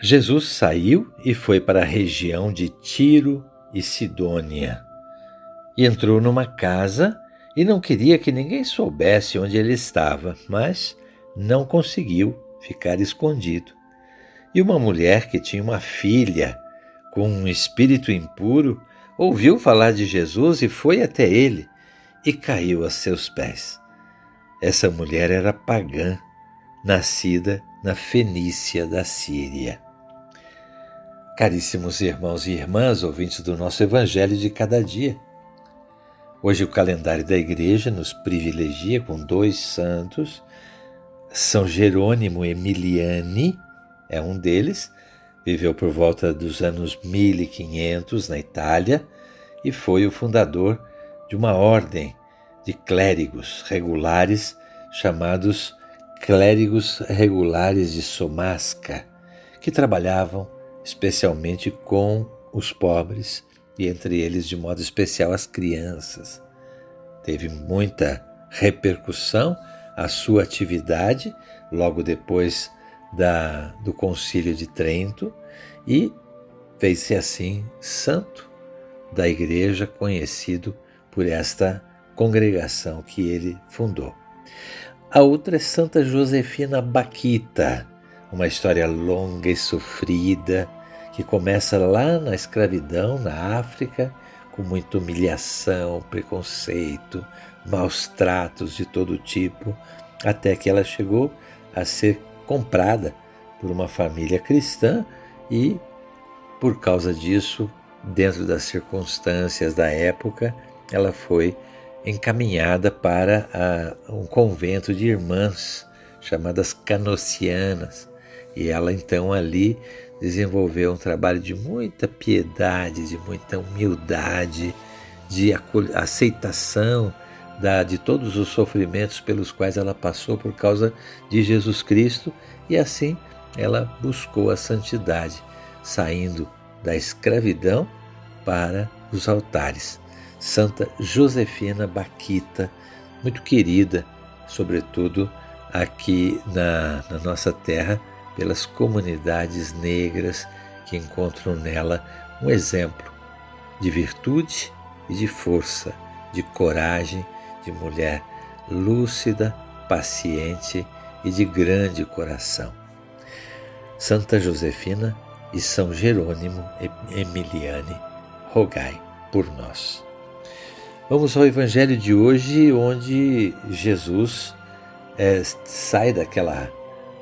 Jesus saiu e foi para a região de Tiro e Sidônia. E entrou numa casa e não queria que ninguém soubesse onde ele estava, mas não conseguiu ficar escondido. E uma mulher que tinha uma filha com um espírito impuro ouviu falar de Jesus e foi até ele e caiu a seus pés. Essa mulher era pagã, nascida na Fenícia da Síria. Caríssimos irmãos e irmãs, ouvintes do nosso Evangelho de cada dia. Hoje o calendário da igreja nos privilegia com dois santos. São Jerônimo Emiliani é um deles, viveu por volta dos anos 1500 na Itália e foi o fundador de uma ordem de clérigos regulares chamados clérigos regulares de Somasca, que trabalhavam especialmente com os pobres e entre eles de modo especial as crianças. Teve muita repercussão a sua atividade logo depois da, do Concílio de Trento e fez-se assim santo da igreja, conhecido por esta congregação que ele fundou. A outra é Santa Josefina Baquita, uma história longa e sofrida que começa lá na escravidão na África, com muita humilhação, preconceito, maus tratos de todo tipo, até que ela chegou a ser comprada por uma família cristã e, por causa disso, dentro das circunstâncias da época, ela foi encaminhada para a, um convento de irmãs chamadas canocianas. E ela então ali desenvolveu um trabalho de muita piedade, de muita humildade, de aceitação da, de todos os sofrimentos pelos quais ela passou por causa de Jesus Cristo e assim ela buscou a santidade, saindo da escravidão para os altares. Santa Josefina Baquita, muito querida, sobretudo aqui na, na nossa terra, pelas comunidades negras que encontram nela um exemplo de virtude e de força, de coragem, de mulher lúcida, paciente e de grande coração. Santa Josefina e São Jerônimo Emiliane, rogai por nós. Vamos ao Evangelho de hoje, onde Jesus é, sai daquela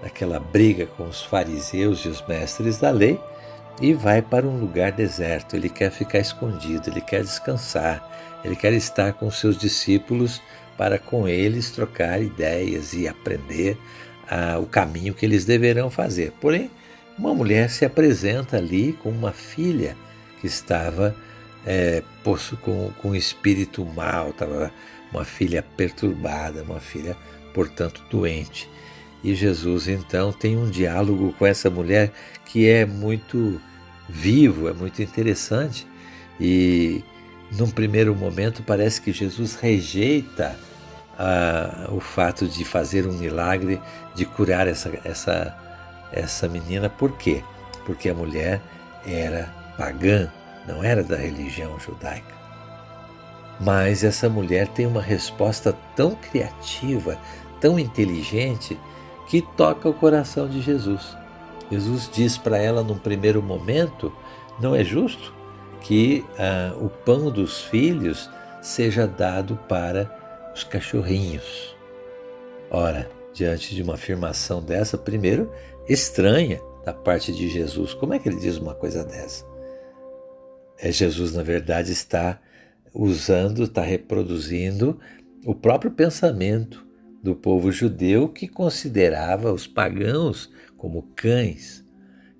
aquela briga com os fariseus e os mestres da lei e vai para um lugar deserto. Ele quer ficar escondido, ele quer descansar, ele quer estar com seus discípulos para com eles trocar ideias e aprender ah, o caminho que eles deverão fazer. Porém, uma mulher se apresenta ali com uma filha que estava é, com, com espírito mal, estava uma filha perturbada, uma filha, portanto, doente. E Jesus então tem um diálogo com essa mulher que é muito vivo, é muito interessante. E num primeiro momento parece que Jesus rejeita ah, o fato de fazer um milagre, de curar essa, essa, essa menina. Por quê? Porque a mulher era pagã, não era da religião judaica. Mas essa mulher tem uma resposta tão criativa, tão inteligente, que toca o coração de Jesus. Jesus diz para ela num primeiro momento: não é justo que ah, o pão dos filhos seja dado para os cachorrinhos. Ora, diante de uma afirmação dessa, primeiro, estranha da parte de Jesus. Como é que ele diz uma coisa dessa? É Jesus, na verdade, está usando, está reproduzindo o próprio pensamento do povo judeu que considerava os pagãos como cães.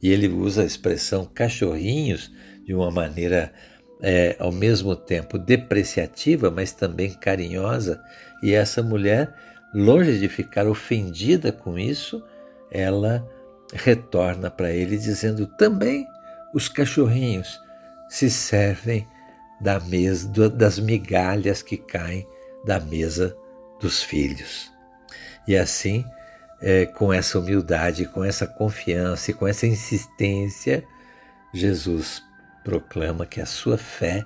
E ele usa a expressão cachorrinhos de uma maneira é, ao mesmo tempo depreciativa, mas também carinhosa. E essa mulher, longe de ficar ofendida com isso, ela retorna para ele dizendo: também os cachorrinhos se servem da mesa, das migalhas que caem da mesa dos filhos. E assim é, com essa humildade, com essa confiança e com essa insistência, Jesus proclama que a sua fé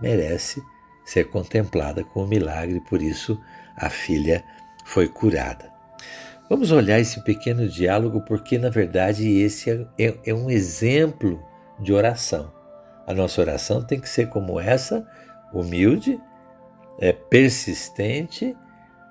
merece ser contemplada com o milagre, por isso a filha foi curada. Vamos olhar esse pequeno diálogo porque, na verdade, esse é, é, é um exemplo de oração. A nossa oração tem que ser como essa, humilde, é, persistente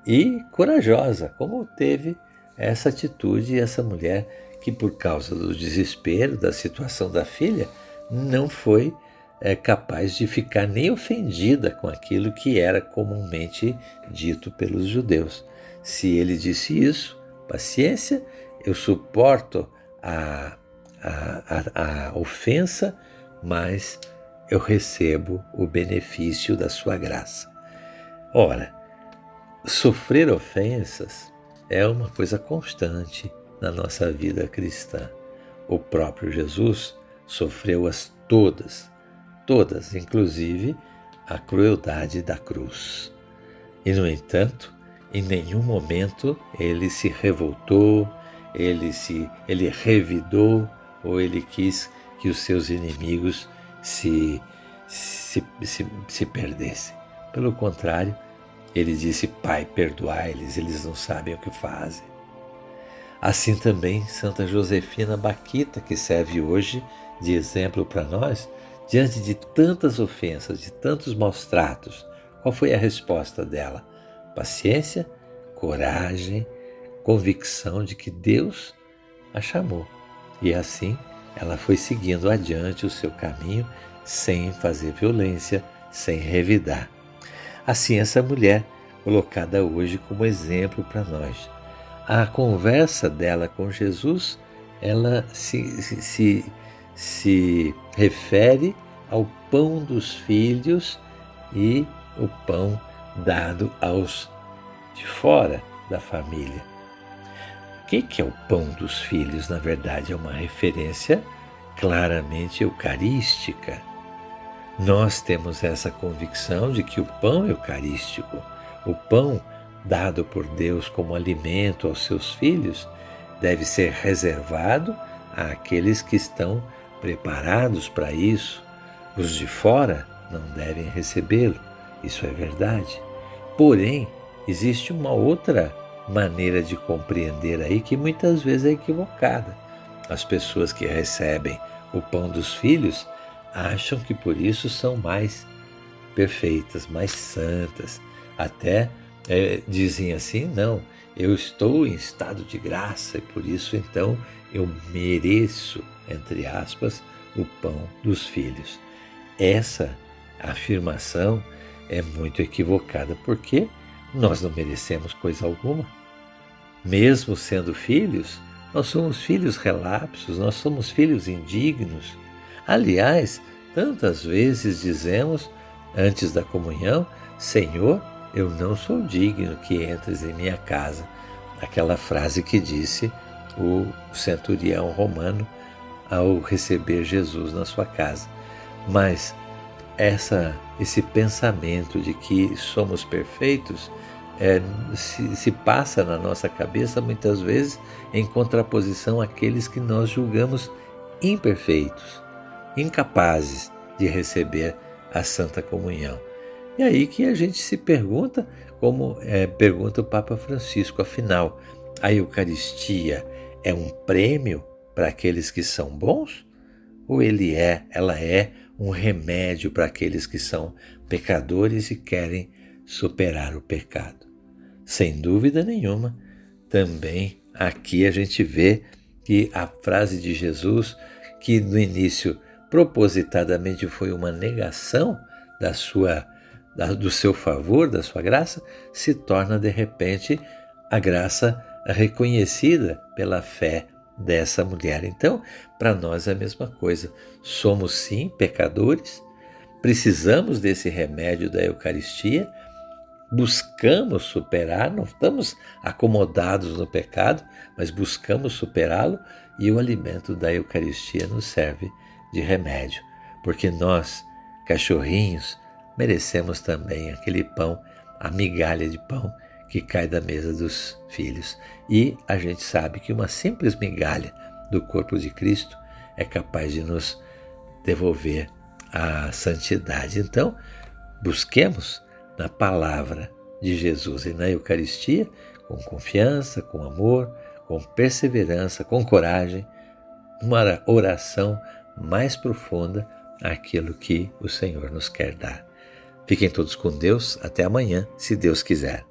e corajosa, como teve essa atitude essa mulher que, por causa do desespero da situação da filha, não foi é, capaz de ficar nem ofendida com aquilo que era comumente dito pelos judeus. Se ele disse isso, paciência, eu suporto a, a, a, a ofensa, mas eu recebo o benefício da sua graça. Ora, sofrer ofensas é uma coisa constante na nossa vida cristã. O próprio Jesus sofreu-as todas, todas, inclusive a crueldade da cruz. E, no entanto, em nenhum momento ele se revoltou, ele se ele revidou ou ele quis que os seus inimigos se, se, se, se perdessem. Pelo contrário, ele disse: Pai, perdoai-lhes, eles não sabem o que fazem. Assim também Santa Josefina Baquita, que serve hoje de exemplo para nós, diante de tantas ofensas, de tantos maus tratos, qual foi a resposta dela? Paciência, coragem, convicção de que Deus a chamou. E assim ela foi seguindo adiante o seu caminho sem fazer violência, sem revidar. Assim, essa mulher, colocada hoje como exemplo para nós. A conversa dela com Jesus, ela se, se, se, se refere ao pão dos filhos e o pão dado aos de fora da família. O que é o pão dos filhos? Na verdade, é uma referência claramente eucarística nós temos essa convicção de que o pão eucarístico, o pão dado por Deus como alimento aos seus filhos, deve ser reservado àqueles que estão preparados para isso. Os de fora não devem recebê-lo, isso é verdade. Porém, existe uma outra maneira de compreender aí que muitas vezes é equivocada. As pessoas que recebem o pão dos filhos acham que por isso são mais perfeitas, mais santas. Até é, dizem assim: não, eu estou em estado de graça e por isso então eu mereço, entre aspas, o pão dos filhos. Essa afirmação é muito equivocada porque nós não merecemos coisa alguma. Mesmo sendo filhos, nós somos filhos relapsos, nós somos filhos indignos, Aliás, tantas vezes dizemos antes da comunhão: Senhor, eu não sou digno que entres em minha casa. Aquela frase que disse o centurião romano ao receber Jesus na sua casa. Mas essa, esse pensamento de que somos perfeitos é, se, se, passa na nossa cabeça muitas vezes em contraposição àqueles que nós julgamos imperfeitos incapazes de receber a Santa Comunhão. E aí que a gente se pergunta, como é, pergunta o Papa Francisco, afinal, a Eucaristia é um prêmio para aqueles que são bons? Ou ele é, ela é um remédio para aqueles que são pecadores e querem superar o pecado? Sem dúvida nenhuma, também aqui a gente vê que a frase de Jesus, que no início propositadamente foi uma negação da sua da, do seu favor, da sua graça, se torna de repente a graça reconhecida pela fé dessa mulher. Então, para nós é a mesma coisa. Somos sim pecadores, precisamos desse remédio da Eucaristia, buscamos superar, não estamos acomodados no pecado, mas buscamos superá-lo e o alimento da Eucaristia nos serve de remédio, porque nós, cachorrinhos, merecemos também aquele pão, a migalha de pão que cai da mesa dos filhos. E a gente sabe que uma simples migalha do corpo de Cristo é capaz de nos devolver a santidade. Então, busquemos na palavra de Jesus e na Eucaristia com confiança, com amor, com perseverança, com coragem, uma oração mais profunda àquilo que o Senhor nos quer dar. Fiquem todos com Deus. Até amanhã, se Deus quiser.